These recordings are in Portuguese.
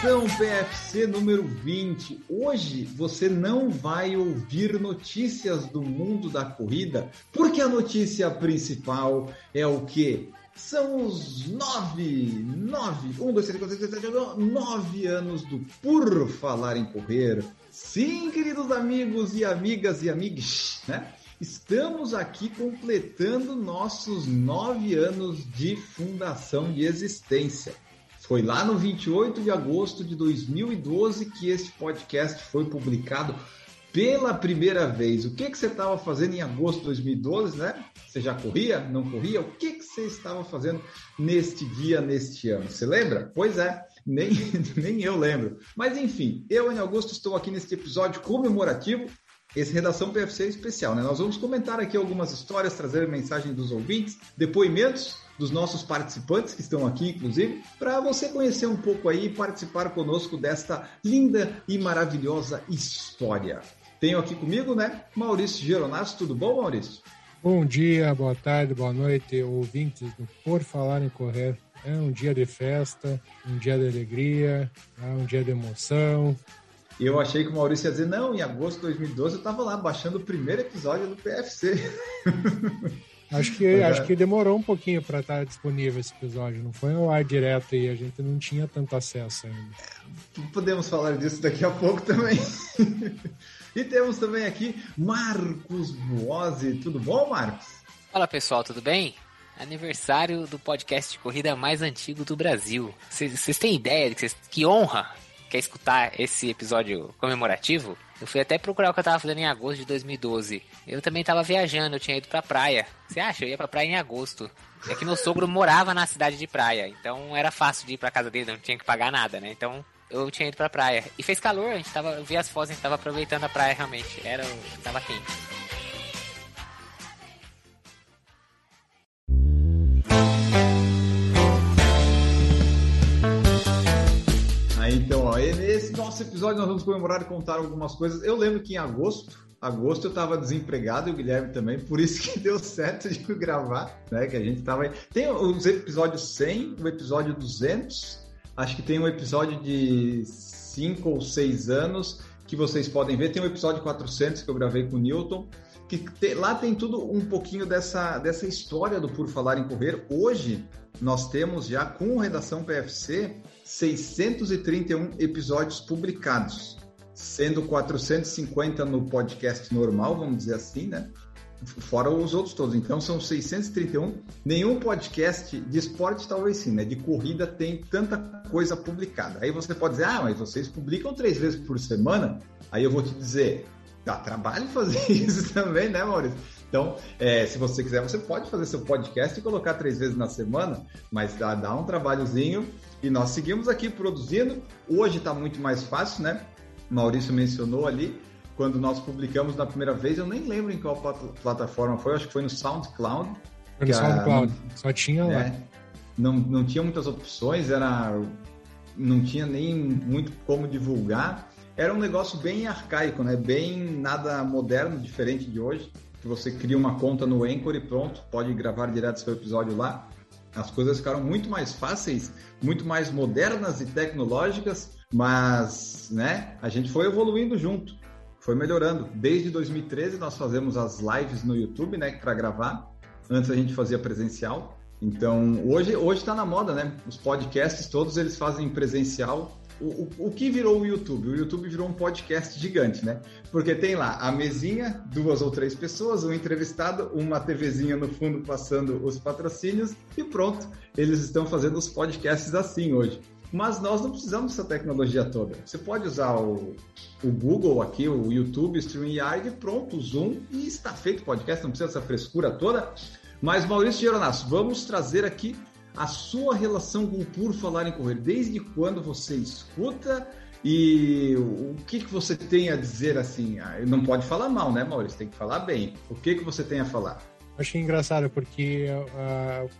Redação PFC número 20. Hoje você não vai ouvir notícias do mundo da corrida, porque a notícia principal é o que? São os nove, nove, um, dois, três, quatro, cinco, sete, oito, nove anos do Por Falar em Correr. Sim, queridos amigos e amigas e amigos, né? Estamos aqui completando nossos nove anos de fundação de existência. Foi lá no 28 de agosto de 2012 que esse podcast foi publicado pela primeira vez. O que, que você estava fazendo em agosto de 2012, né? Você já corria? Não corria? O que, que você estava fazendo neste dia, neste ano? Você lembra? Pois é, nem, nem eu lembro. Mas enfim, eu, em Augusto, estou aqui neste episódio comemorativo esse Redação PFC é especial, né? Nós vamos comentar aqui algumas histórias, trazer mensagem dos ouvintes, depoimentos dos nossos participantes que estão aqui, inclusive, para você conhecer um pouco aí e participar conosco desta linda e maravilhosa história. Tenho aqui comigo, né, Maurício Geronasso. Tudo bom, Maurício? Bom dia, boa tarde, boa noite, ouvintes do Por Falar em Correr. É um dia de festa, um dia de alegria, é um dia de emoção. Eu achei que o Maurício ia dizer, não, em agosto de 2012 eu estava lá baixando o primeiro episódio do PFC. Acho que, é. acho que demorou um pouquinho para estar disponível esse episódio. Não foi ao ar direto e a gente não tinha tanto acesso ainda. Podemos falar disso daqui a pouco também. e temos também aqui Marcos Buozzi. Tudo bom, Marcos? Fala pessoal, tudo bem? Aniversário do podcast de corrida mais antigo do Brasil. Vocês têm ideia de que, cês- que honra quer escutar esse episódio comemorativo? Eu fui até procurar o que eu tava fazendo em agosto de 2012. Eu também tava viajando, eu tinha ido pra praia. Você acha? Eu ia pra praia em agosto. É que meu sogro morava na cidade de praia, então era fácil de ir pra casa dele, não tinha que pagar nada, né? Então eu tinha ido pra praia. E fez calor, a gente tava, eu vi as fotos, a gente tava aproveitando a praia realmente. Era, tava quente. Nesse nosso episódio nós vamos comemorar e contar algumas coisas. Eu lembro que em agosto, agosto eu tava desempregado e o Guilherme também, por isso que deu certo de gravar, né? Que a gente tava aí. Tem os episódios 100, o episódio 200, acho que tem um episódio de 5 ou 6 anos que vocês podem ver. Tem o episódio 400 que eu gravei com o Newton. Que te- lá tem tudo um pouquinho dessa, dessa história do Por Falar em Correr. Hoje nós temos já com Redação PFC 631 episódios publicados, sendo 450 no podcast normal, vamos dizer assim, né? Fora os outros todos. Então são 631. Nenhum podcast de esporte, talvez sim, né? De corrida tem tanta coisa publicada. Aí você pode dizer, ah, mas vocês publicam três vezes por semana? Aí eu vou te dizer, dá trabalho fazer isso também, né, Maurício? Então, é, se você quiser, você pode fazer seu podcast e colocar três vezes na semana, mas dá, dá um trabalhozinho. E nós seguimos aqui produzindo. Hoje está muito mais fácil, né? Maurício mencionou ali. Quando nós publicamos na primeira vez, eu nem lembro em qual plat- plataforma foi, acho que foi no SoundCloud. Foi no a- SoundCloud, só tinha lá. né? Não, não tinha muitas opções, era não tinha nem muito como divulgar. Era um negócio bem arcaico, né? Bem nada moderno, diferente de hoje. Que você cria uma conta no Anchor e pronto, pode gravar direto seu episódio lá. As coisas ficaram muito mais fáceis, muito mais modernas e tecnológicas, mas, né? A gente foi evoluindo junto, foi melhorando. Desde 2013 nós fazemos as lives no YouTube, né? Para gravar. Antes a gente fazia presencial. Então, hoje hoje está na moda, né? Os podcasts todos eles fazem presencial. O, o, que virou o YouTube? O YouTube virou um podcast gigante, né? Porque tem lá a mesinha, duas ou três pessoas, um entrevistado, uma TVzinha no fundo passando os patrocínios e pronto. Eles estão fazendo os podcasts assim hoje. Mas nós não precisamos dessa tecnologia toda. Você pode usar o, o Google aqui, o YouTube, o StreamYard, pronto, o Zoom e está feito o podcast, não precisa dessa frescura toda. Mas Maurício Geronasso, vamos trazer aqui a sua relação com o Por Falar em Correr. Desde quando você escuta e o que, que você tem a dizer assim? Ah, não pode falar mal, né, Maurício? Tem que falar bem. O que, que você tem a falar? Achei engraçado porque uh,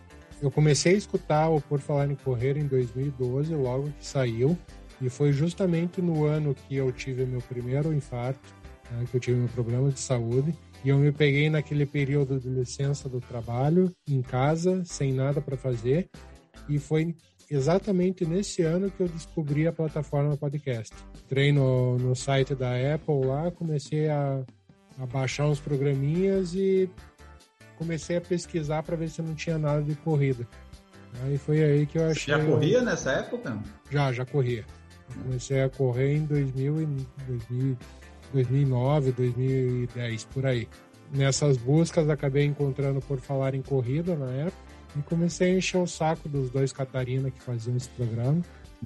eu comecei a escutar o Por Falar em Correr em 2012, logo que saiu. E foi justamente no ano que eu tive meu primeiro infarto, né, que eu tive meu problema de saúde. E eu me peguei naquele período de licença do trabalho, em casa, sem nada para fazer. E foi exatamente nesse ano que eu descobri a plataforma podcast. Entrei no, no site da Apple lá, comecei a, a baixar uns programinhas e comecei a pesquisar para ver se não tinha nada de corrida. Aí foi aí que eu achei. Já corria nessa época? Já, já corria. comecei a correr em 2000, 2000, 2009, 2010, por aí. Nessas buscas acabei encontrando por falar em corrida na época e comecei a encher o saco dos dois Catarina que faziam esse programa.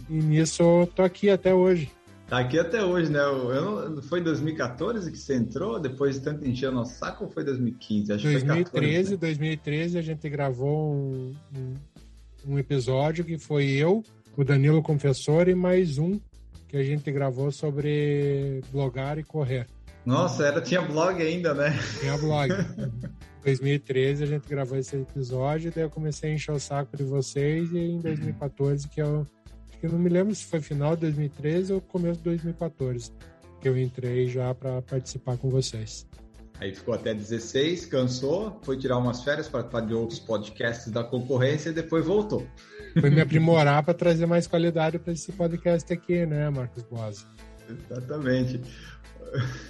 E nisso eu tô aqui até hoje. Tá aqui até hoje, né? Eu não, foi 2014 que você entrou, depois de tanto encher o nosso saco, ou foi 2015? Acho 2013, foi 14, né? 2013 a gente gravou um, um, um, episódio que foi eu, o Danilo Confessor e mais um que a gente gravou sobre blogar e correr. Nossa, era, tinha blog ainda, né? Tinha blog. 2013 a gente gravou esse episódio, daí eu comecei a encher o saco de vocês e em 2014 que eu que eu não me lembro se foi final de 2013 ou começo de 2014 que eu entrei já para participar com vocês. Aí ficou até 16, cansou, foi tirar umas férias para participar de outros podcasts da concorrência e depois voltou. Foi me aprimorar para trazer mais qualidade para esse podcast aqui, né, Marcos Boas? Exatamente.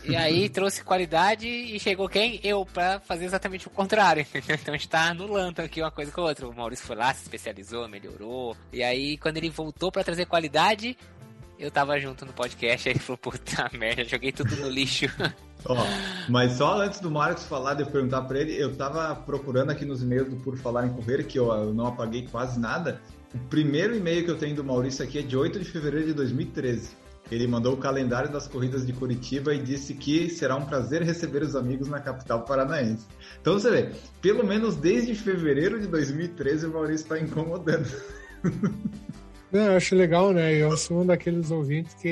E aí trouxe qualidade e chegou quem? Eu, pra fazer exatamente o contrário. Então a gente tá anulando aqui uma coisa com a outra. O Maurício foi lá, se especializou, melhorou. E aí, quando ele voltou para trazer qualidade, eu tava junto no podcast. Aí ele falou: puta merda, joguei tudo no lixo. Ó, mas só antes do Marcos falar, de eu perguntar para ele, eu tava procurando aqui nos e-mails do Por Falar em Correr, que eu, eu não apaguei quase nada. O primeiro e-mail que eu tenho do Maurício aqui é de 8 de fevereiro de 2013. Ele mandou o calendário das corridas de Curitiba e disse que será um prazer receber os amigos na capital paranaense. Então você vê, pelo menos desde fevereiro de 2013 o Maurício está incomodando. Não, eu acho legal, né? Eu sou um daqueles ouvintes que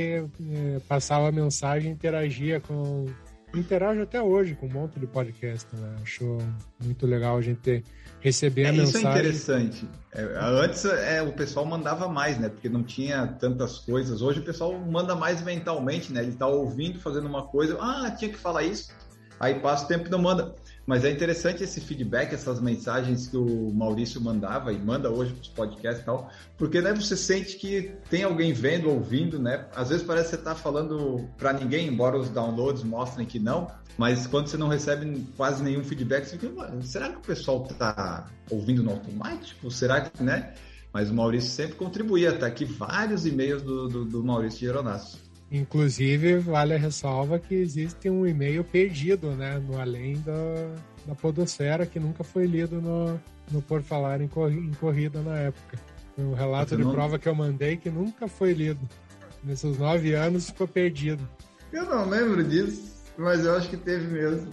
é, passava a mensagem e interagia com. Interajo até hoje com um monte de podcast, né? Acho muito legal a gente ter receber é, a mensagem. Isso é interessante. É, antes é, o pessoal mandava mais, né? Porque não tinha tantas coisas. Hoje o pessoal manda mais mentalmente, né? Ele tá ouvindo, fazendo uma coisa, ah, tinha que falar isso. Aí passa o tempo e não manda. Mas é interessante esse feedback, essas mensagens que o Maurício mandava e manda hoje para os podcasts e tal, porque né, você sente que tem alguém vendo, ouvindo, né? Às vezes parece que você está falando para ninguém, embora os downloads mostrem que não, mas quando você não recebe quase nenhum feedback, você fica, será que o pessoal está ouvindo no automático? Será que, né? Mas o Maurício sempre contribuía, tá aqui vários e-mails do, do, do Maurício Geronasso. Inclusive, vale a ressalva que existe um e-mail perdido, né? No além da, da podosfera, que nunca foi lido no, no Por Falar em, em Corrida na época. Foi um relato de prova que eu mandei que nunca foi lido. Nesses nove anos ficou perdido. Eu não lembro disso. Mas eu acho que teve mesmo.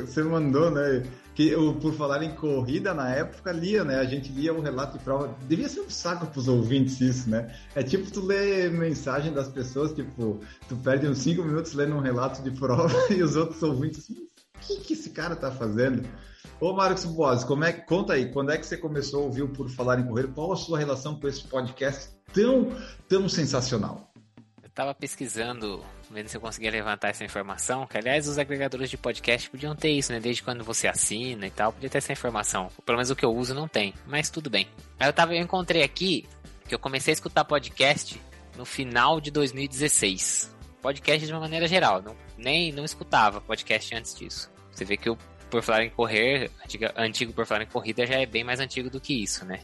Você mandou, né? Que eu, por falar em corrida na época, lia, né? A gente lia o relato de prova. Devia ser um saco pros ouvintes isso, né? É tipo tu ler mensagem das pessoas, tipo, tu perde uns 5 minutos lendo um relato de prova e os outros ouvintes assim, o que, que esse cara tá fazendo? Ô Marcos Boas, como é, conta aí, quando é que você começou a ouvir o Por Falar em Correr? Qual a sua relação com esse podcast tão, tão sensacional? Tava pesquisando vendo se eu conseguia levantar essa informação. Que, aliás, os agregadores de podcast podiam ter isso, né? Desde quando você assina e tal, podia ter essa informação. Pelo menos o que eu uso não tem, mas tudo bem. Aí eu, tava, eu encontrei aqui que eu comecei a escutar podcast no final de 2016. Podcast de uma maneira geral, não, nem não escutava podcast antes disso. Você vê que o Por Falar em Correr, antiga, antigo Por Falar em Corrida, já é bem mais antigo do que isso, né?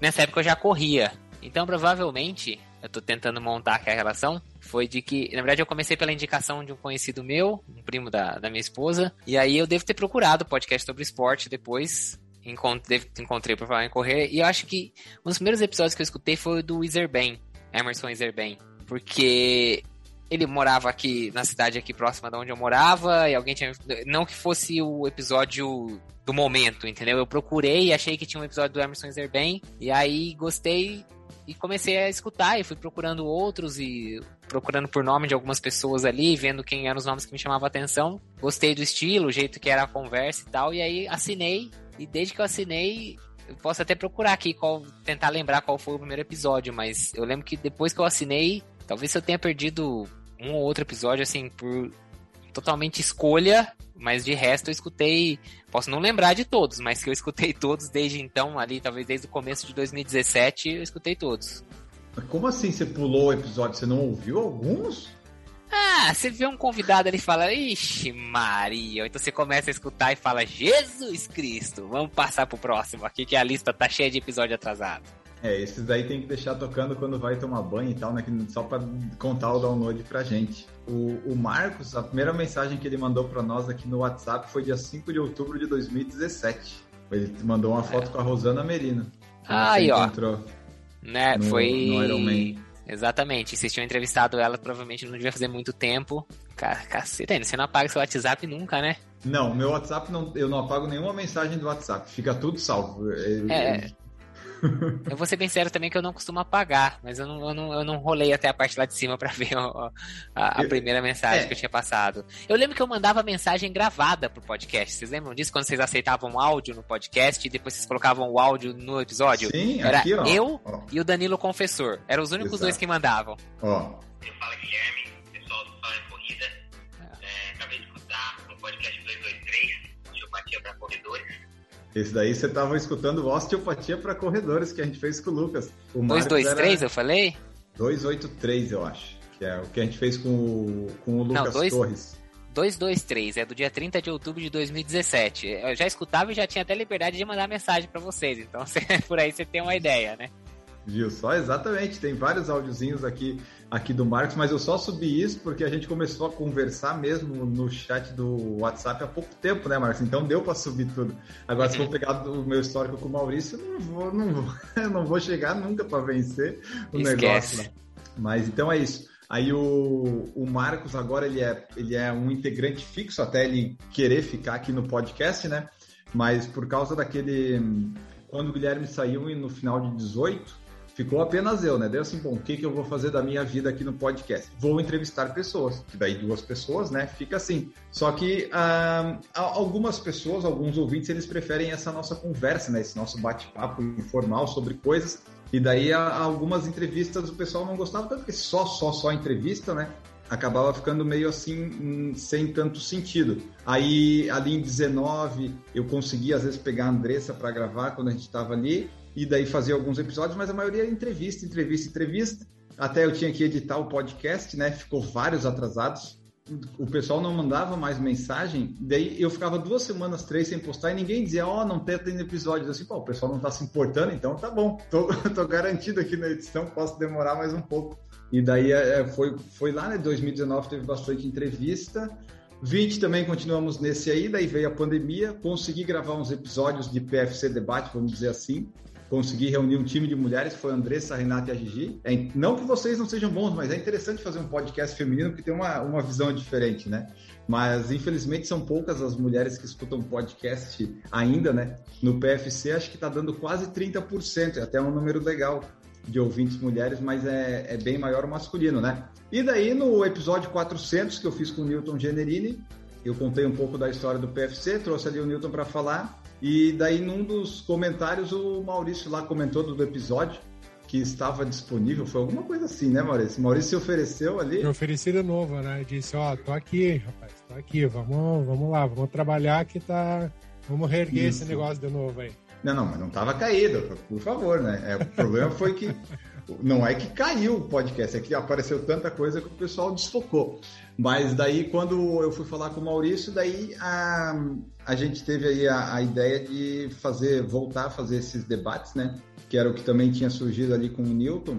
Nessa época eu já corria, então provavelmente eu tô tentando montar aqui a relação, foi de que, na verdade, eu comecei pela indicação de um conhecido meu, um primo da, da minha esposa, e aí eu devo ter procurado podcast sobre esporte depois, encontrei, encontrei por falar em correr, e eu acho que um dos primeiros episódios que eu escutei foi o do Iserben, Emerson Iserben, porque ele morava aqui na cidade aqui próxima de onde eu morava e alguém tinha não que fosse o episódio do momento, entendeu? Eu procurei, achei que tinha um episódio do Emerson Zerben e aí gostei e comecei a escutar e fui procurando outros e procurando por nome de algumas pessoas ali, vendo quem eram os nomes que me chamavam a atenção. Gostei do estilo, o jeito que era a conversa e tal, e aí assinei. E desde que eu assinei, eu posso até procurar aqui qual, tentar lembrar qual foi o primeiro episódio, mas eu lembro que depois que eu assinei, talvez eu tenha perdido um ou outro episódio assim por totalmente escolha, mas de resto eu escutei, posso não lembrar de todos, mas que eu escutei todos desde então, ali, talvez desde o começo de 2017, eu escutei todos. Mas como assim você pulou o episódio? Você não ouviu alguns? Ah, você vê um convidado ali e fala, ixi, Maria. Então você começa a escutar e fala, Jesus Cristo, vamos passar pro próximo aqui que a lista tá cheia de episódio atrasado. É, esses daí tem que deixar tocando quando vai tomar banho e tal, né? Só pra contar o download pra gente. O, o Marcos, a primeira mensagem que ele mandou pra nós aqui no WhatsApp foi dia 5 de outubro de 2017. Ele mandou uma foto é. com a Rosana Merino. Aí, ó. Né, no, foi. No Iron Man. Exatamente. Vocês tinham entrevistado ela, provavelmente não devia fazer muito tempo. Caceta, você não apaga seu WhatsApp nunca, né? Não, meu WhatsApp não, eu não apago nenhuma mensagem do WhatsApp, fica tudo salvo. É, eu vou ser bem sério também que eu não costumo apagar, mas eu não, eu não, eu não rolei até a parte lá de cima para ver a, a, a, primeira mensagem é. que eu tinha passado. Eu lembro que eu mandava mensagem gravada pro podcast. Vocês lembram disso? Quando vocês aceitavam áudio no podcast e depois vocês colocavam o áudio no episódio? Sim, Era aqui, ó, eu ó. e o Danilo Confessor. Eram os únicos Exato. dois que mandavam. Ó. Eu falo Guilherme, pessoal do Fala Corrida. É, acabei de escutar no podcast 223, Chupatia para Corredores. Esse daí você estava escutando osteopatia para corredores que a gente fez com o Lucas. O 223, eu falei? 283, eu acho. Que é o que a gente fez com o, com o Lucas Não, dois, Torres. 223, é do dia 30 de outubro de 2017. Eu já escutava e já tinha até liberdade de mandar mensagem para vocês. Então, por aí você tem uma ideia, né? Viu só? Exatamente. Tem vários áudiozinhos aqui, aqui do Marcos, mas eu só subi isso porque a gente começou a conversar mesmo no chat do WhatsApp há pouco tempo, né, Marcos? Então deu para subir tudo. Agora, se for pegar o meu histórico com o Maurício, não vou, não vou, não vou chegar nunca para vencer o Esquece. negócio. Mas então é isso. Aí o, o Marcos agora ele é, ele é um integrante fixo até ele querer ficar aqui no podcast, né? Mas por causa daquele. Quando o Guilherme saiu no final de 18, ficou apenas eu, né? Daí assim, bom, o que, que eu vou fazer da minha vida aqui no podcast? Vou entrevistar pessoas, que daí duas pessoas, né? Fica assim. Só que ah, algumas pessoas, alguns ouvintes, eles preferem essa nossa conversa, né? Esse nosso bate-papo informal sobre coisas. E daí algumas entrevistas o pessoal não gostava tanto, porque só, só, só entrevista, né? acabava ficando meio assim, hum, sem tanto sentido. Aí, ali em 19, eu consegui às vezes pegar a Andressa para gravar quando a gente estava ali, e daí fazia alguns episódios, mas a maioria era entrevista, entrevista, entrevista. Até eu tinha que editar o podcast, né? Ficou vários atrasados. O pessoal não mandava mais mensagem, daí eu ficava duas semanas, três sem postar e ninguém dizia, ó, oh, não tem tendo episódios. Assim, pô, o pessoal não tá se importando, então tá bom, tô, tô garantido aqui na edição, posso demorar mais um pouco. E daí é, é foi, foi lá, né? 2019 teve bastante entrevista. 20 também continuamos nesse aí, daí veio a pandemia, consegui gravar uns episódios de PFC Debate, vamos dizer assim consegui reunir um time de mulheres, foi a Andressa, a Renata e a Gigi. É, não que vocês não sejam bons, mas é interessante fazer um podcast feminino porque tem uma, uma visão diferente, né? Mas infelizmente são poucas as mulheres que escutam podcast ainda, né? No PFC acho que está dando quase 30%, é até um número legal de ouvintes mulheres, mas é, é bem maior o masculino, né? E daí no episódio 400 que eu fiz com o Newton Generini, eu contei um pouco da história do PFC, trouxe ali o Newton para falar e daí, num dos comentários, o Maurício lá comentou do episódio que estava disponível. Foi alguma coisa assim, né, Maurício? Maurício se ofereceu ali. Me ofereci de novo, né? Disse: Ó, oh, tô aqui, rapaz, tô aqui, vamos, vamos lá, vamos trabalhar que tá. Vamos reerguer Isso. esse negócio de novo aí. Não, não, mas não tava caído, por favor, né? É, o problema foi que. Não é que caiu o podcast, é que apareceu tanta coisa que o pessoal desfocou. Mas daí, quando eu fui falar com o Maurício, daí a, a gente teve aí a, a ideia de fazer, voltar a fazer esses debates, né? Que era o que também tinha surgido ali com o Newton.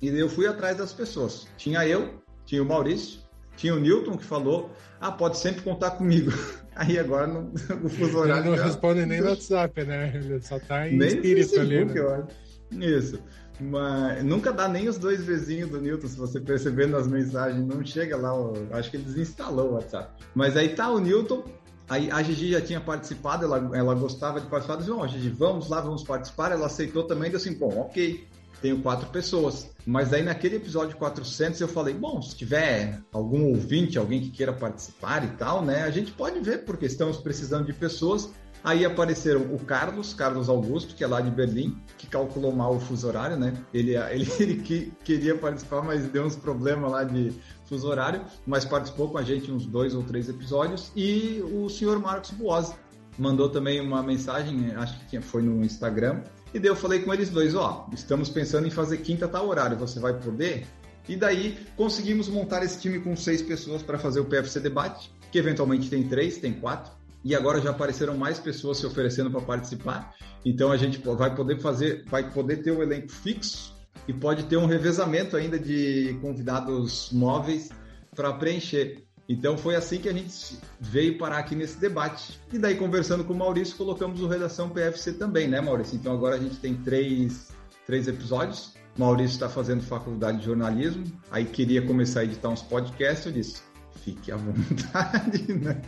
E eu fui atrás das pessoas. Tinha eu, tinha o Maurício, tinha o Newton que falou: ah, pode sempre contar comigo. Aí agora no, o fuso horário. Ele não já... responde nem no WhatsApp, né? Ele só tá em nem espírito Facebook, ali. Né? Eu acho. Isso. Mas nunca dá nem os dois vizinhos do Newton, se você perceber nas mensagens, não chega lá, acho que ele desinstalou o WhatsApp. Mas aí tá o Newton, aí a Gigi já tinha participado, ela, ela gostava de participar, disse, ó, Gigi, vamos lá, vamos participar, ela aceitou também, disse assim, bom, ok, tenho quatro pessoas. Mas aí naquele episódio 400 eu falei, bom, se tiver algum ouvinte, alguém que queira participar e tal, né, a gente pode ver, porque estamos precisando de pessoas, Aí apareceram o Carlos, Carlos Augusto, que é lá de Berlim, que calculou mal o fuso horário, né? Ele, ele, ele que, queria participar, mas deu uns problemas lá de fuso horário, mas participou com a gente uns dois ou três episódios. E o senhor Marcos Buozzi mandou também uma mensagem, acho que foi no Instagram, e daí eu falei com eles dois, ó, estamos pensando em fazer quinta tal horário, você vai poder? E daí conseguimos montar esse time com seis pessoas para fazer o PFC Debate, que eventualmente tem três, tem quatro e agora já apareceram mais pessoas se oferecendo para participar. Então a gente vai poder fazer, vai poder ter um elenco fixo e pode ter um revezamento ainda de convidados móveis para preencher. Então foi assim que a gente veio parar aqui nesse debate. E daí, conversando com o Maurício, colocamos o Redação PFC também, né, Maurício? Então agora a gente tem três, três episódios. Maurício está fazendo faculdade de jornalismo, aí queria começar a editar uns podcasts. Eu disse: Fique à vontade, né?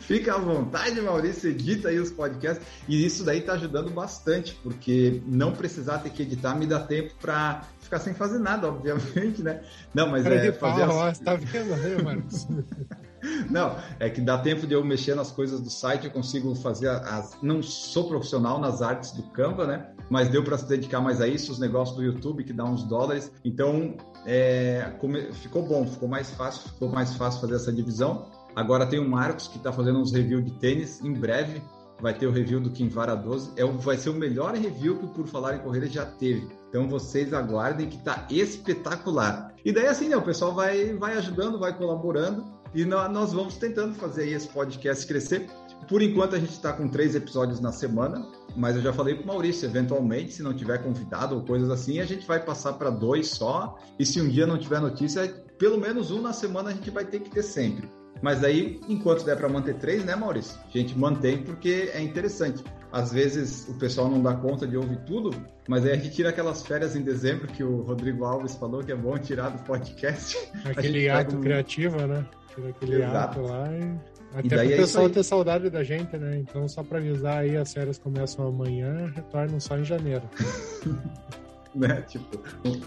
Fica à vontade, Maurício, edita aí os podcasts. E isso daí tá ajudando bastante, porque não precisar ter que editar me dá tempo para ficar sem fazer nada, obviamente, né? Não, mas Cara é fazer. Pau, as... Tá vendo, né, Marcos? Não, é que dá tempo de eu mexer nas coisas do site, eu consigo fazer as. Não sou profissional nas artes do Canva, né? Mas deu para se dedicar mais a isso, os negócios do YouTube que dá uns dólares. Então, é, ficou bom, ficou mais fácil, ficou mais fácil fazer essa divisão. Agora tem o Marcos que está fazendo uns reviews de tênis. Em breve vai ter o review do Kinvara 12. É, vai ser o melhor review que o Por Falar em Corrida já teve. Então vocês aguardem que tá espetacular. E daí assim, né, o pessoal vai, vai ajudando, vai colaborando e nós vamos tentando fazer esse podcast crescer. Por enquanto a gente está com três episódios na semana, mas eu já falei para o Maurício, eventualmente, se não tiver convidado ou coisas assim, a gente vai passar para dois só. E se um dia não tiver notícia, pelo menos um na semana a gente vai ter que ter sempre. Mas aí, enquanto der para manter três, né, Maurício? A gente mantém porque é interessante. Às vezes o pessoal não dá conta de ouvir tudo, mas aí a gente tira aquelas férias em dezembro que o Rodrigo Alves falou que é bom tirar do podcast. Aquele ato um... criativo, né? Tira aquele Exato. ato lá e até para o é pessoal ter saudade da gente, né? Então, só para avisar aí, as séries começam amanhã, retornam só em janeiro. né? Tipo,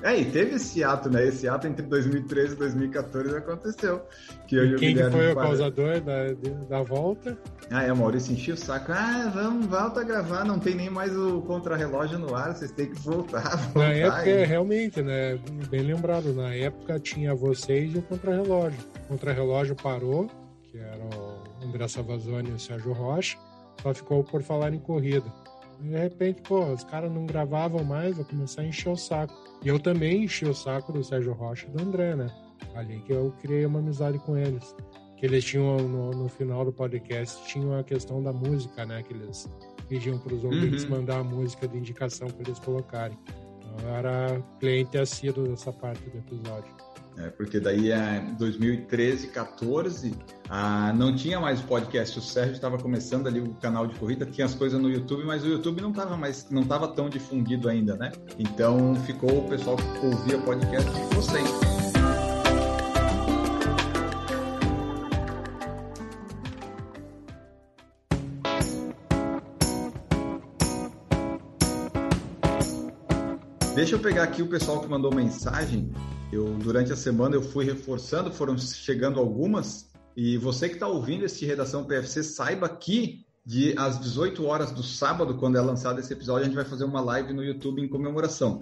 é, e teve esse ato, né? Esse ato entre 2013 e 2014 aconteceu. Que e quem que foi o causador da, da volta? Ah, é, o Maurício encheu o saco. Ah, vamos, volta a gravar, não tem nem mais o contrarrelógio no ar, vocês têm que voltar. voltar na época, aí. realmente, né? Bem lembrado, na época tinha vocês e o contrarrelógio. O contrarrelógio parou, que era o André Savazone e o Sérgio Rocha, só ficou por falar em corrida. De repente, pô, os caras não gravavam mais, vou começar a encher o saco. E eu também enchi o saco do Sérgio Rocha e do André, né? Ali que eu criei uma amizade com eles. Que eles tinham, no, no final do podcast, tinham a questão da música, né? Que eles pediam para os ouvintes uhum. mandar a música de indicação para eles colocarem. Então, eu era cliente assíduo dessa parte do episódio. É, porque daí é 2013, 14, ah, não tinha mais o podcast. O Sérgio estava começando ali o canal de corrida, tinha as coisas no YouTube, mas o YouTube não estava mais, não estava tão difundido ainda, né? Então ficou o pessoal que ouvia podcast de vocês. Deixa eu pegar aqui o pessoal que mandou mensagem. Eu durante a semana eu fui reforçando, foram chegando algumas. E você que está ouvindo esse Redação PFC, saiba que de às 18 horas do sábado, quando é lançado esse episódio, a gente vai fazer uma live no YouTube em comemoração.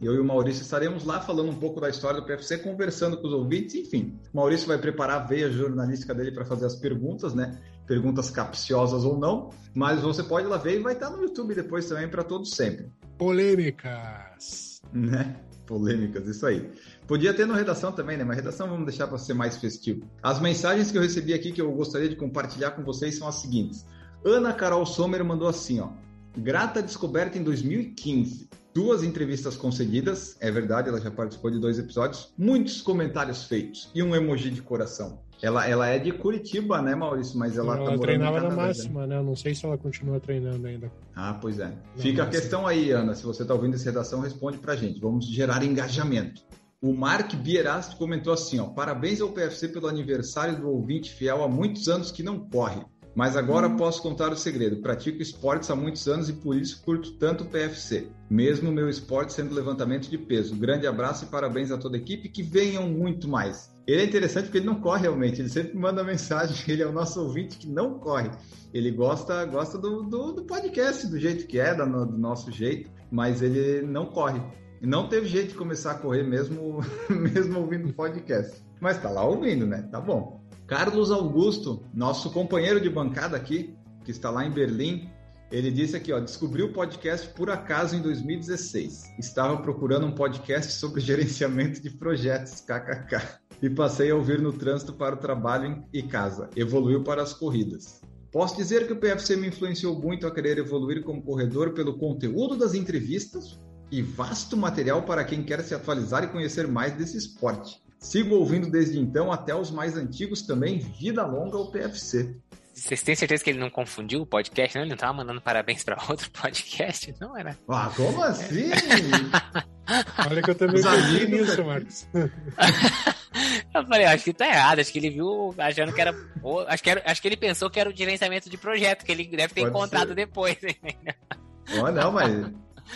Eu e o Maurício estaremos lá falando um pouco da história do PFC, conversando com os ouvintes, enfim. O Maurício vai preparar a veia jornalística dele para fazer as perguntas, né? Perguntas capciosas ou não, mas você pode ir lá ver e vai estar no YouTube depois também para todos sempre. Polêmicas. Né? Polêmicas, isso aí. Podia ter no redação também, né? Mas redação vamos deixar para ser mais festivo. As mensagens que eu recebi aqui que eu gostaria de compartilhar com vocês são as seguintes. Ana Carol Sommer mandou assim, ó. Grata descoberta em 2015. Duas entrevistas concedidas, é verdade, ela já participou de dois episódios, muitos comentários feitos e um emoji de coração. Ela, ela é de Curitiba, né, Maurício? Mas ela, ela tá treinava na né? máxima, né? Não sei se ela continua treinando ainda. Ah, pois é. Fica a questão aí, Ana. Se você está ouvindo essa redação, responde pra gente. Vamos gerar engajamento. O Mark Bierasti comentou assim, ó. Parabéns ao PFC pelo aniversário do ouvinte fiel há muitos anos que não corre. Mas agora posso contar o segredo. Pratico esportes há muitos anos e por isso curto tanto o PFC. Mesmo meu esporte sendo levantamento de peso. Grande abraço e parabéns a toda a equipe. Que venham muito mais. Ele é interessante porque ele não corre realmente. Ele sempre manda mensagem. Ele é o nosso ouvinte que não corre. Ele gosta, gosta do, do, do podcast, do jeito que é, do, do nosso jeito. Mas ele não corre. Não teve jeito de começar a correr mesmo, mesmo ouvindo podcast. Mas tá lá ouvindo, né? Tá bom. Carlos Augusto, nosso companheiro de bancada aqui, que está lá em Berlim, ele disse aqui, ó, descobriu o podcast por acaso em 2016. Estava procurando um podcast sobre gerenciamento de projetos, kkk. E passei a ouvir no trânsito para o trabalho e casa. Evoluiu para as corridas. Posso dizer que o PFC me influenciou muito a querer evoluir como corredor pelo conteúdo das entrevistas e vasto material para quem quer se atualizar e conhecer mais desse esporte. Sigo ouvindo desde então até os mais antigos também. Vida longa ao PFC. Vocês têm certeza que ele não confundiu o podcast? Não, ele não tava mandando parabéns pra outro podcast, não era? Ah, como assim? Olha que eu também pensei amigos- nisso, Marcos. Eu falei, acho que tá errado, acho que ele viu achando que era. Acho que, era, acho que ele pensou que era o gerenciamento de projeto, que ele deve ter Pode encontrado ser. depois. Ó, não, mas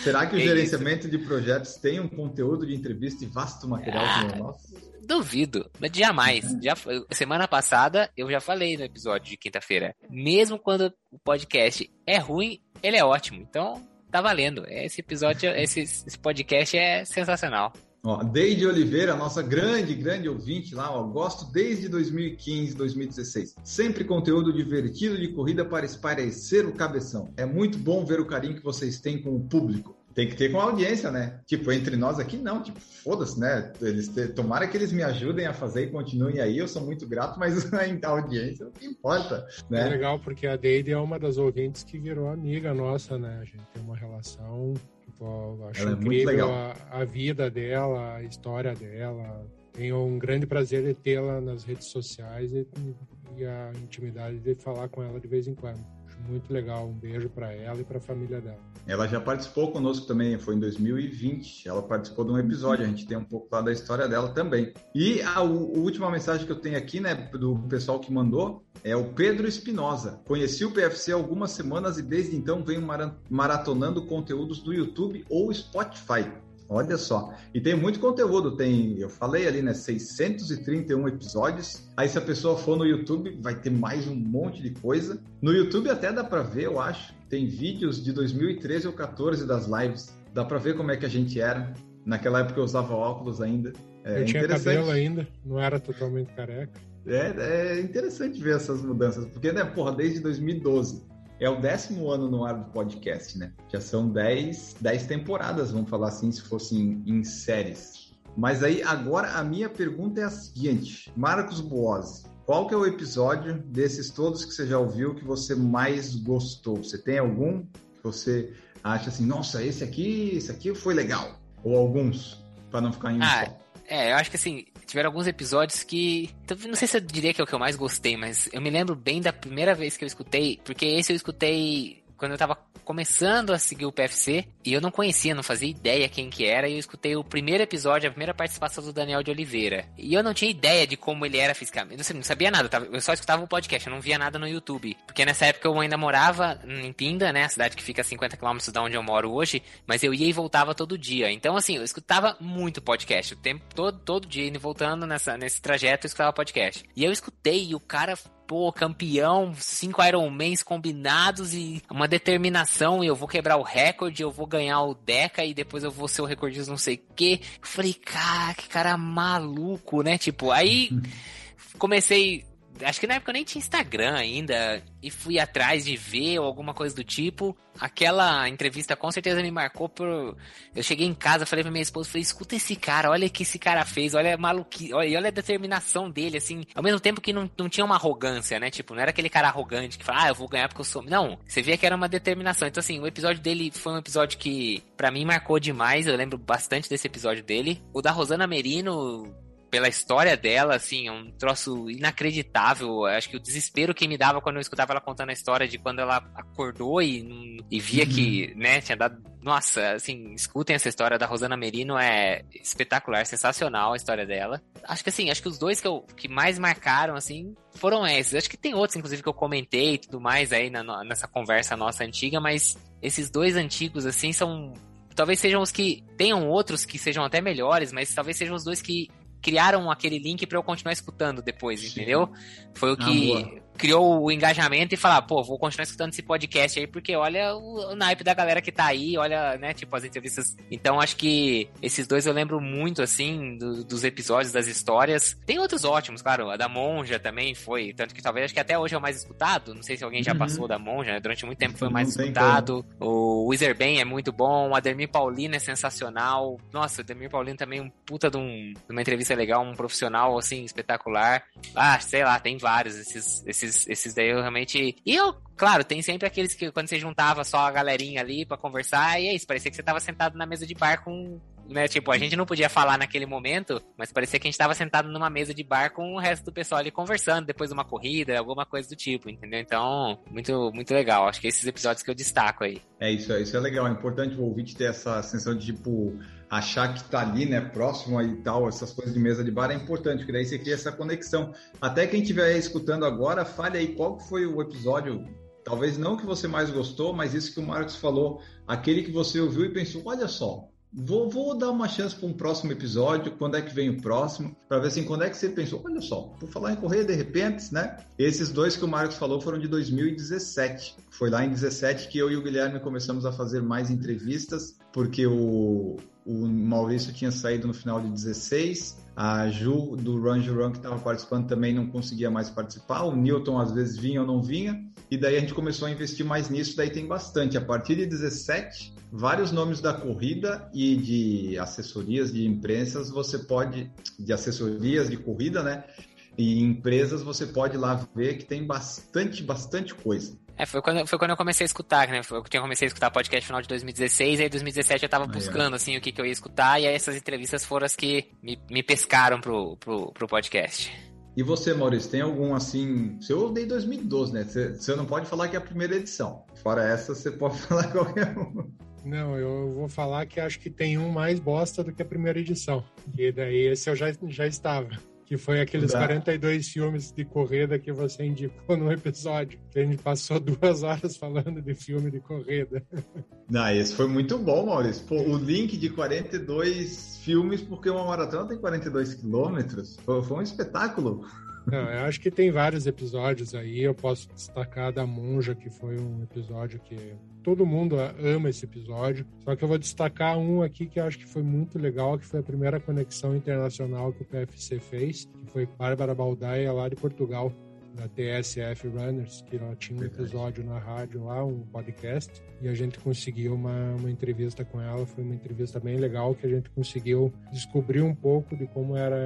será que o Que gerenciamento de projetos tem um conteúdo de entrevista e vasto material como o nosso? Duvido, mas jamais. Já, semana passada eu já falei no episódio de quinta-feira. Mesmo quando o podcast é ruim, ele é ótimo. Então, tá valendo. Esse episódio, esse, esse podcast é sensacional. Ó, Deide Oliveira, nossa grande, grande ouvinte lá, ó, gosto desde 2015, 2016. Sempre conteúdo divertido de corrida para esparecer o cabeção. É muito bom ver o carinho que vocês têm com o público. Tem que ter com a audiência, né? Tipo, entre nós aqui, não. Tipo, foda-se, né? Eles te... Tomara que eles me ajudem a fazer e continuem aí. Eu sou muito grato, mas a audiência é o que importa, É né? legal porque a Deide é uma das ouvintes que virou amiga nossa, né? A gente tem uma relação, eu acho Ela é muito incrível legal. a, a vida dela, a história dela. Tenho um grande prazer de tê-la nas redes sociais e, e a intimidade de falar com ela de vez em quando. Muito legal. Um beijo pra ela e pra família dela. Ela já participou conosco também, foi em 2020. Ela participou de um episódio, a gente tem um pouco lá da história dela também. E a, a última mensagem que eu tenho aqui, né, do pessoal que mandou, é o Pedro Espinosa. Conheci o PFC há algumas semanas e desde então venho mara- maratonando conteúdos do YouTube ou Spotify. Olha só. E tem muito conteúdo, tem, eu falei ali, né, 631 episódios. Aí se a pessoa for no YouTube, vai ter mais um monte de coisa. No YouTube até dá pra ver, eu acho. Tem vídeos de 2013 ou 14 das lives. Dá pra ver como é que a gente era. Naquela época eu usava óculos ainda. É eu tinha cabelo ainda, não era totalmente careca. É, é interessante ver essas mudanças, porque, né, porra, desde 2012. É o décimo ano no ar do podcast, né? Já são 10, 10 temporadas, vamos falar assim, se fosse em, em séries. Mas aí, agora, a minha pergunta é a seguinte. Marcos Boazzi, qual que é o episódio desses todos que você já ouviu que você mais gostou? Você tem algum que você acha assim, nossa, esse aqui, esse aqui foi legal? Ou alguns, para não ficar em um Ah, só? É, eu acho que assim, tiveram alguns episódios que. então, Não sei se eu diria que é o que eu mais gostei, mas eu me lembro bem da primeira vez que eu escutei, porque esse eu escutei quando eu tava começando a seguir o PFC e eu não conhecia, não fazia ideia quem que era, e eu escutei o primeiro episódio, a primeira participação do Daniel de Oliveira. E eu não tinha ideia de como ele era fisicamente, não, sei, não sabia nada, eu só escutava o podcast, eu não via nada no YouTube. Porque nessa época eu ainda morava em Pinda, né, a cidade que fica a 50 quilômetros da onde eu moro hoje, mas eu ia e voltava todo dia. Então, assim, eu escutava muito podcast, o tempo todo, todo dia, indo e voltando nessa, nesse trajeto, eu escutava podcast. E eu escutei, e o cara pô, campeão, cinco Ironmans combinados e uma determinação, e eu vou quebrar o recorde, eu vou ganhar o Deca e depois eu vou ser o recordista não sei o quê. Eu falei, cara, que cara maluco, né? Tipo, aí comecei. Acho que na época eu nem tinha Instagram ainda. E fui atrás de ver ou alguma coisa do tipo. Aquela entrevista com certeza me marcou por. Eu cheguei em casa, falei pra minha esposa, falei, escuta esse cara, olha o que esse cara fez, olha a maluquice, olha, olha a determinação dele, assim. Ao mesmo tempo que não, não tinha uma arrogância, né? Tipo, não era aquele cara arrogante que fala, ah, eu vou ganhar porque eu sou. Não, você via que era uma determinação. Então, assim, o episódio dele foi um episódio que, pra mim, marcou demais. Eu lembro bastante desse episódio dele. O da Rosana Merino pela história dela, assim, é um troço inacreditável. Acho que o desespero que me dava quando eu escutava ela contando a história de quando ela acordou e, e via uhum. que, né, tinha dado. Nossa, assim, escutem essa história da Rosana Merino, é espetacular, sensacional a história dela. Acho que assim, acho que os dois que, eu, que mais marcaram, assim, foram esses. Acho que tem outros, inclusive, que eu comentei e tudo mais aí na, nessa conversa nossa antiga, mas esses dois antigos, assim, são talvez sejam os que tenham outros que sejam até melhores, mas talvez sejam os dois que criaram aquele link para eu continuar escutando depois, Sim. entendeu? Foi o que criou o engajamento e falar, pô, vou continuar escutando esse podcast aí, porque olha o, o naipe da galera que tá aí, olha, né, tipo, as entrevistas. Então, acho que esses dois eu lembro muito, assim, do, dos episódios, das histórias. Tem outros ótimos, claro, a da Monja também foi, tanto que talvez, acho que até hoje é o mais escutado, não sei se alguém já uhum. passou da Monja, né? durante muito tempo foi o mais não escutado. O Wizard Ben é muito bom, o Ademir Paulino é sensacional. Nossa, o Ademir Paulino também é um puta de, um, de uma entrevista legal, um profissional, assim, espetacular. Ah, sei lá, tem vários, esses, esses esses, esses daí eu realmente. E eu, claro, tem sempre aqueles que quando você juntava só a galerinha ali para conversar, e é isso, parecia que você tava sentado na mesa de bar com. Né, tipo, a gente não podia falar naquele momento, mas parecia que a gente tava sentado numa mesa de bar com o resto do pessoal ali conversando depois de uma corrida, alguma coisa do tipo, entendeu? Então, muito, muito legal. Acho que esses episódios que eu destaco aí. É isso, isso é legal. É importante o ouvinte ter essa sensação de, tipo, achar que tá ali, né, próximo e tal, essas coisas de mesa de bar é importante, porque daí você cria essa conexão. Até quem estiver escutando agora, fale aí qual foi o episódio, talvez não que você mais gostou, mas isso que o Marcos falou, aquele que você ouviu e pensou, olha só, Vou, vou, dar uma chance para um próximo episódio. Quando é que vem o próximo? Para ver assim, quando é que você pensou? Olha só, por falar em correr de repente, né? Esses dois que o Marcos falou foram de 2017. Foi lá em 17 que eu e o Guilherme começamos a fazer mais entrevistas, porque o, o Maurício tinha saído no final de 16, a Ju do Run Run que estava participando também não conseguia mais participar, o Newton às vezes vinha ou não vinha, e daí a gente começou a investir mais nisso, daí tem bastante. A partir de 17, vários nomes da corrida e de assessorias de imprensas você pode, de assessorias de corrida, né? E empresas você pode lá ver que tem bastante, bastante coisa. É, foi quando, foi quando eu comecei a escutar, né? Eu tinha comecei a escutar podcast no final de 2016, aí em 2017 eu tava buscando, assim, o que, que eu ia escutar, e aí essas entrevistas foram as que me, me pescaram pro, pro, pro podcast. E você, Maurício, tem algum assim. Você eu em 2012, né? Você, você não pode falar que é a primeira edição. Fora essa, você pode falar qualquer um. Não, eu vou falar que acho que tem um mais bosta do que a primeira edição. E daí esse eu já, já estava que foi aqueles Dá. 42 filmes de corrida que você indicou no episódio. Que a gente passou duas horas falando de filme de corrida. Não, esse foi muito bom, Maurício. Pô, o link de 42 filmes, porque uma maratona tem 42 quilômetros, foi, foi um espetáculo. Não, eu acho que tem vários episódios aí. Eu posso destacar da Monja, que foi um episódio que todo mundo ama esse episódio. Só que eu vou destacar um aqui que eu acho que foi muito legal, que foi a primeira conexão internacional que o PFC fez, que foi Bárbara Baldaia lá de Portugal da TSF Runners, que ela tinha um episódio na rádio lá, um podcast, e a gente conseguiu uma, uma entrevista com ela. Foi uma entrevista bem legal que a gente conseguiu descobrir um pouco de como era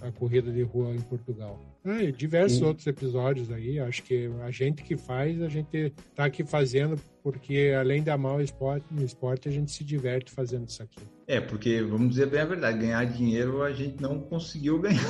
a corrida de rua em Portugal. E diversos Sim. outros episódios aí. Acho que a gente que faz, a gente tá aqui fazendo porque além de amar o esporte, no esporte a gente se diverte fazendo isso aqui. É, porque vamos dizer bem a verdade, ganhar dinheiro a gente não conseguiu ganhar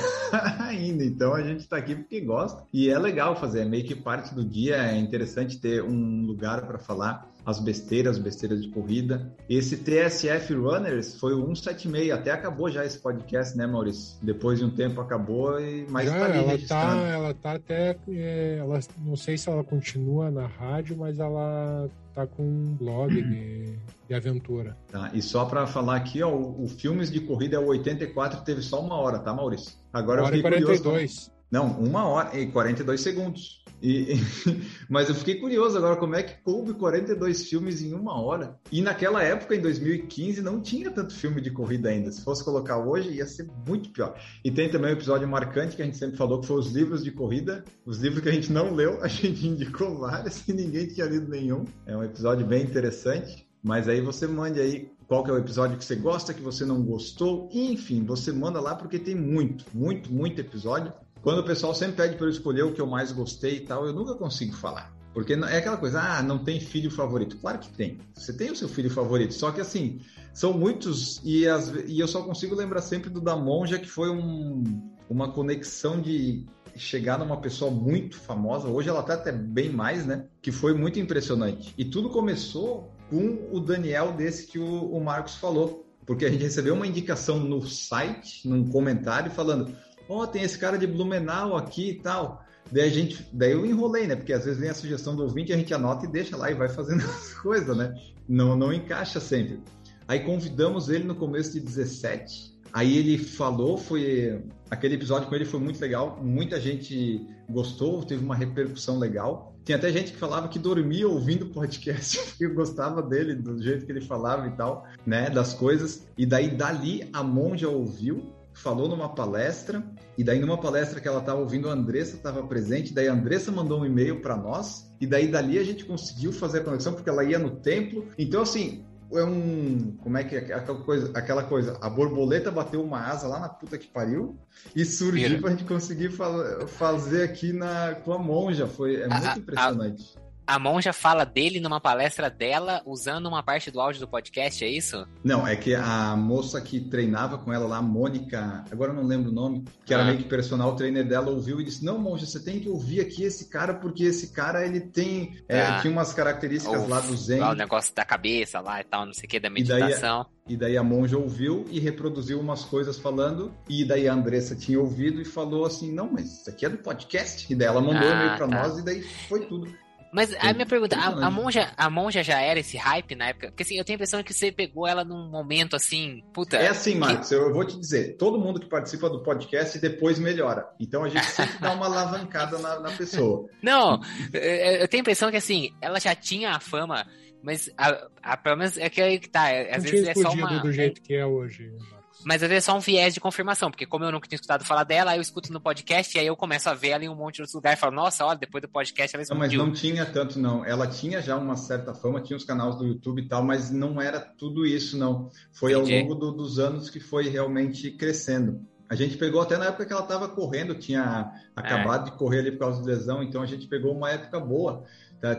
ainda, então a gente está aqui porque gosta e é legal fazer, é meio que parte do dia, é interessante ter um lugar para falar as besteiras, besteiras de corrida. Esse TSF Runners foi o 176, até acabou já esse podcast, né, Maurício? Depois de um tempo acabou e mais já, tá ela tá, ela tá até, é, ela, não sei se ela continua na rádio, mas ela tá com um blog de, de aventura. Tá, e só para falar aqui, ó, o, o, Filmes de Corrida é o 84, teve só uma hora, tá, Maurício? Agora uma hora eu fiquei e 42. Curioso, não, uma hora e 42 segundos. E, mas eu fiquei curioso agora como é que coube 42 filmes em uma hora. E naquela época, em 2015, não tinha tanto filme de corrida ainda. Se fosse colocar hoje, ia ser muito pior. E tem também um episódio marcante que a gente sempre falou, que foi os livros de corrida. Os livros que a gente não leu, a gente indicou vários e ninguém tinha lido nenhum. É um episódio bem interessante. Mas aí você mande aí qual que é o episódio que você gosta, que você não gostou. Enfim, você manda lá porque tem muito, muito, muito episódio. Quando o pessoal sempre pede para eu escolher o que eu mais gostei e tal, eu nunca consigo falar. Porque é aquela coisa, ah, não tem filho favorito. Claro que tem. Você tem o seu filho favorito. Só que assim, são muitos e, as, e eu só consigo lembrar sempre do da Monja, que foi um, uma conexão de chegar numa pessoa muito famosa. Hoje ela tá até bem mais, né? Que foi muito impressionante. E tudo começou com o Daniel desse que o, o Marcos falou. Porque a gente recebeu uma indicação no site, num comentário, falando: Ó, oh, tem esse cara de Blumenau aqui e tal. Daí a gente, daí eu enrolei, né? Porque às vezes vem a sugestão do ouvinte, a gente anota e deixa lá e vai fazendo as coisas, né? Não, não encaixa sempre. Aí convidamos ele no começo de 17. Aí ele falou, foi aquele episódio com ele foi muito legal, muita gente gostou, teve uma repercussão legal. Tem até gente que falava que dormia ouvindo o podcast, porque gostava dele, do jeito que ele falava e tal, né, das coisas. E daí dali a Monja ouviu falou numa palestra, e daí numa palestra que ela estava ouvindo, a Andressa estava presente, daí a Andressa mandou um e-mail para nós, e daí dali a gente conseguiu fazer a conexão, porque ela ia no templo. Então, assim, é um. Como é que é aquela coisa? Aquela coisa, a borboleta bateu uma asa lá na puta que pariu e surgiu Mira. pra gente conseguir fa fazer aqui na, com a monja. Foi, é muito a, impressionante. A monja fala dele numa palestra dela, usando uma parte do áudio do podcast, é isso? Não, é que a moça que treinava com ela lá, a Mônica, agora eu não lembro o nome, que era ah. meio que personal trainer dela, ouviu e disse: Não, monja, você tem que ouvir aqui esse cara, porque esse cara ele tem. É, ah. Tinha umas características o, lá do Zen. Lá o negócio da cabeça lá e tal, não sei o que, da meditação. E daí, e daí a monja ouviu e reproduziu umas coisas falando, e daí a Andressa tinha ouvido e falou assim: Não, mas isso aqui é do podcast. E daí ela mandou ah, e-mail pra tá. nós, e daí foi tudo. Mas a minha pergunta, a, a, monja, a monja já era esse hype na época? Porque assim, eu tenho a impressão que você pegou ela num momento assim, puta. É assim, Marcos, que... eu vou te dizer, todo mundo que participa do podcast depois melhora. Então a gente sempre dá uma alavancada na, na pessoa. Não, eu tenho a impressão que assim, ela já tinha a fama, mas a, a, pelo menos é que aí que tá. Às Não vezes é só uma. do jeito que é hoje. Mas às vezes é só um viés de confirmação, porque como eu nunca tinha escutado falar dela, aí eu escuto no podcast e aí eu começo a ver ela em um monte de outros lugares e falo, nossa, olha, depois do podcast ela explodiu. Não, mas não tinha tanto, não. Ela tinha já uma certa fama, tinha os canais do YouTube e tal, mas não era tudo isso, não. Foi Entendi. ao longo do, dos anos que foi realmente crescendo. A gente pegou até na época que ela estava correndo, tinha acabado é. de correr ali por causa de lesão, então a gente pegou uma época boa.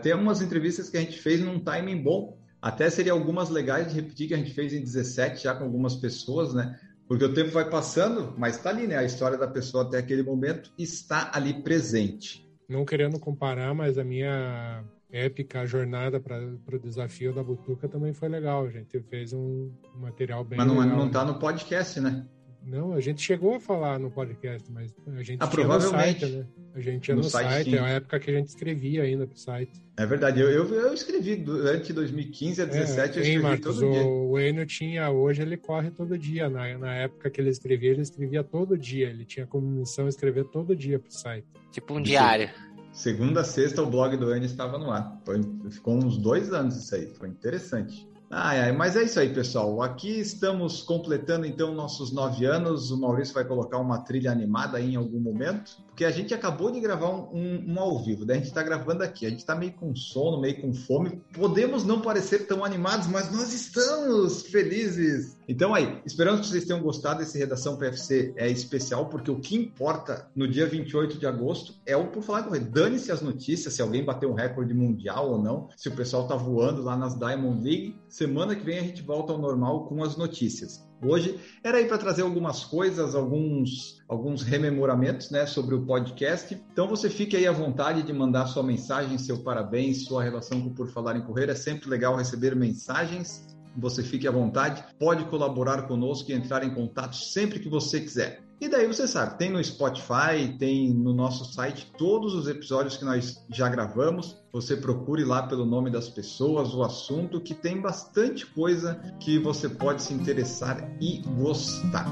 Tem umas entrevistas que a gente fez num timing bom, até seria algumas legais de repetir que a gente fez em 17 já com algumas pessoas, né? Porque o tempo vai passando, mas está ali, né? A história da pessoa até aquele momento está ali presente. Não querendo comparar, mas a minha épica jornada para o desafio da Butuca também foi legal. A gente fez um material bem. Mas não, legal, não tá no podcast, né? Não, a gente chegou a falar no podcast, mas a gente ah, provavelmente. no site, né? A gente ia no, no site, site é a época que a gente escrevia ainda pro site. É verdade, eu, eu, eu escrevi durante 2015 a 2017, é, eu escrevi Marcos, todo o, dia. O Enio tinha, hoje ele corre todo dia, na, na época que ele escrevia, ele escrevia todo dia, ele tinha como missão escrever todo dia pro site. Tipo um diário. Segunda a sexta o blog do Enio estava no ar, foi, ficou uns dois anos isso aí, foi interessante. Ai, mas é isso aí, pessoal. Aqui estamos completando então nossos nove anos. O Maurício vai colocar uma trilha animada aí em algum momento, porque a gente acabou de gravar um, um, ao vivo, daí a gente está gravando aqui. A gente está meio com sono, meio com fome. Podemos não parecer tão animados, mas nós estamos felizes. Então aí, esperamos que vocês tenham gostado desse Redação PFC é especial, porque o que importa no dia 28 de agosto é o por falar com Dane-se as notícias, se alguém bateu um recorde mundial ou não, se o pessoal tá voando lá nas Diamond League. Semana que vem a gente volta ao normal com as notícias. Hoje era aí para trazer algumas coisas, alguns, alguns rememoramentos né, sobre o podcast. Então você fique aí à vontade de mandar sua mensagem, seu parabéns, sua relação com Por Falar em Correr. É sempre legal receber mensagens. Você fique à vontade, pode colaborar conosco e entrar em contato sempre que você quiser. E daí você sabe, tem no Spotify, tem no nosso site todos os episódios que nós já gravamos. Você procure lá pelo nome das pessoas, o assunto, que tem bastante coisa que você pode se interessar e gostar.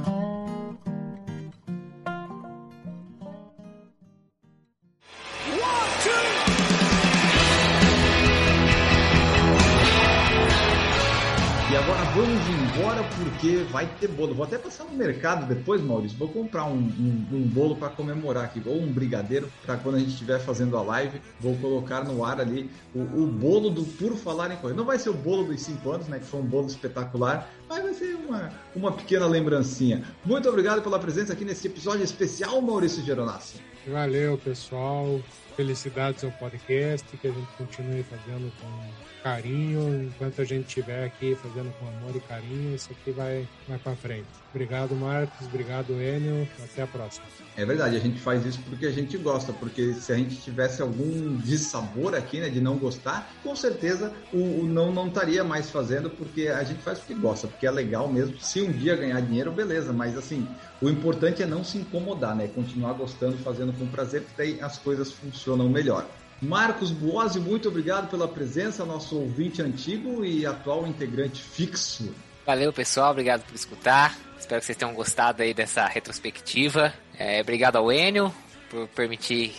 Vamos embora porque vai ter bolo. Vou até passar no mercado depois, Maurício. Vou comprar um, um, um bolo para comemorar aqui, ou um brigadeiro, para quando a gente estiver fazendo a live. Vou colocar no ar ali o, o bolo do Puro Falar em Correr. Não vai ser o bolo dos 5 anos, né? Que foi um bolo espetacular, mas vai ser uma, uma pequena lembrancinha. Muito obrigado pela presença aqui nesse episódio especial, Maurício Geronassi. Valeu, pessoal. Felicidades ao podcast, que a gente continue fazendo com carinho. Enquanto a gente estiver aqui fazendo com amor e carinho, isso aqui vai, vai para frente. Obrigado, Marcos. Obrigado, Enio. Até a próxima. É verdade, a gente faz isso porque a gente gosta, porque se a gente tivesse algum dissabor aqui, né, de não gostar, com certeza o, o não não estaria mais fazendo, porque a gente faz porque gosta, porque é legal mesmo. Se um dia ganhar dinheiro, beleza, mas assim, o importante é não se incomodar, né, continuar gostando, fazendo com prazer, que daí as coisas funcionam melhor. Marcos Buozzi, muito obrigado pela presença, nosso ouvinte antigo e atual integrante fixo. Valeu, pessoal, obrigado por escutar. Espero que vocês tenham gostado aí dessa retrospectiva. É, obrigado ao Enio por permitir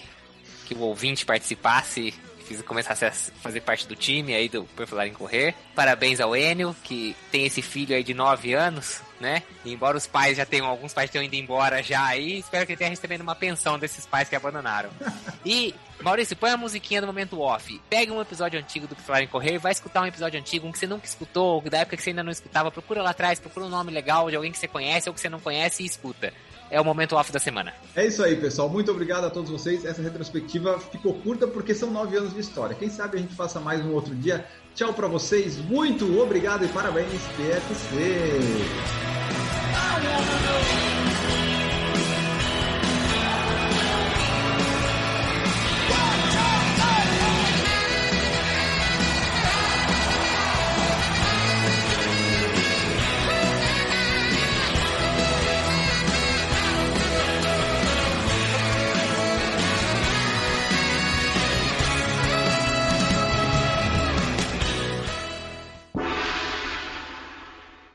que o ouvinte participasse e começasse a fazer parte do time aí do Por Falar em Correr. Parabéns ao Enio, que tem esse filho aí de 9 anos, né? E embora os pais já tenham, alguns pais tenham ido embora já aí, espero que ele tenha recebendo uma pensão desses pais que abandonaram. E, Maurício, põe a musiquinha do momento off. Pega um episódio antigo do Por Falar em Correr, vai escutar um episódio antigo, um que você nunca escutou, da época que você ainda não escutava, procura lá atrás, procura um nome legal de alguém que você conhece ou que você não conhece e escuta é o momento off da semana. É isso aí, pessoal. Muito obrigado a todos vocês. Essa retrospectiva ficou curta porque são nove anos de história. Quem sabe a gente faça mais um outro dia. Tchau para vocês. Muito obrigado e parabéns, PFC.